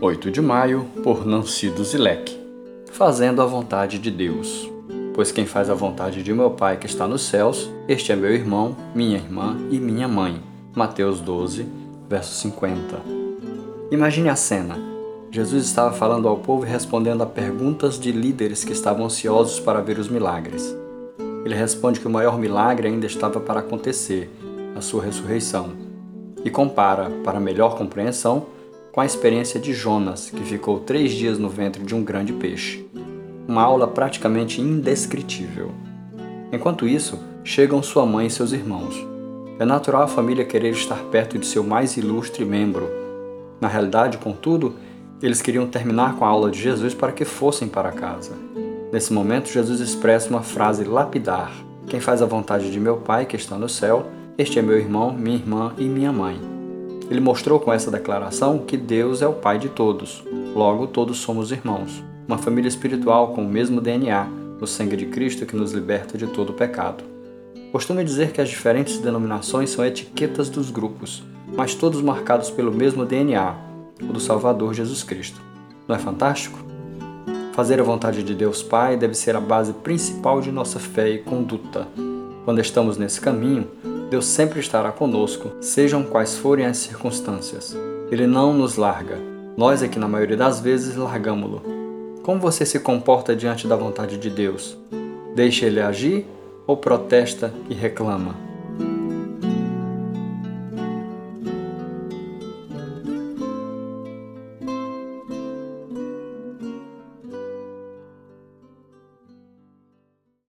8 de maio, por Nancido Zilek. Fazendo a vontade de Deus. Pois quem faz a vontade de meu Pai que está nos céus, este é meu irmão, minha irmã e minha mãe. Mateus 12, verso 50. Imagine a cena. Jesus estava falando ao povo e respondendo a perguntas de líderes que estavam ansiosos para ver os milagres. Ele responde que o maior milagre ainda estava para acontecer, a sua ressurreição, e compara, para melhor compreensão, com a experiência de Jonas, que ficou três dias no ventre de um grande peixe. Uma aula praticamente indescritível. Enquanto isso, chegam sua mãe e seus irmãos. É natural a família querer estar perto de seu mais ilustre membro. Na realidade, contudo, eles queriam terminar com a aula de Jesus para que fossem para casa. Nesse momento, Jesus expressa uma frase lapidar: Quem faz a vontade de meu Pai que está no céu, este é meu irmão, minha irmã e minha mãe. Ele mostrou com essa declaração que Deus é o Pai de todos, logo todos somos irmãos, uma família espiritual com o mesmo DNA, o sangue de Cristo que nos liberta de todo pecado. Costumo dizer que as diferentes denominações são etiquetas dos grupos, mas todos marcados pelo mesmo DNA, o do Salvador Jesus Cristo. Não é fantástico? Fazer a vontade de Deus Pai deve ser a base principal de nossa fé e conduta. Quando estamos nesse caminho, Deus sempre estará conosco, sejam quais forem as circunstâncias. Ele não nos larga. Nós é que, na maioria das vezes, largamo-lo. Como você se comporta diante da vontade de Deus? Deixa ele agir ou protesta e reclama?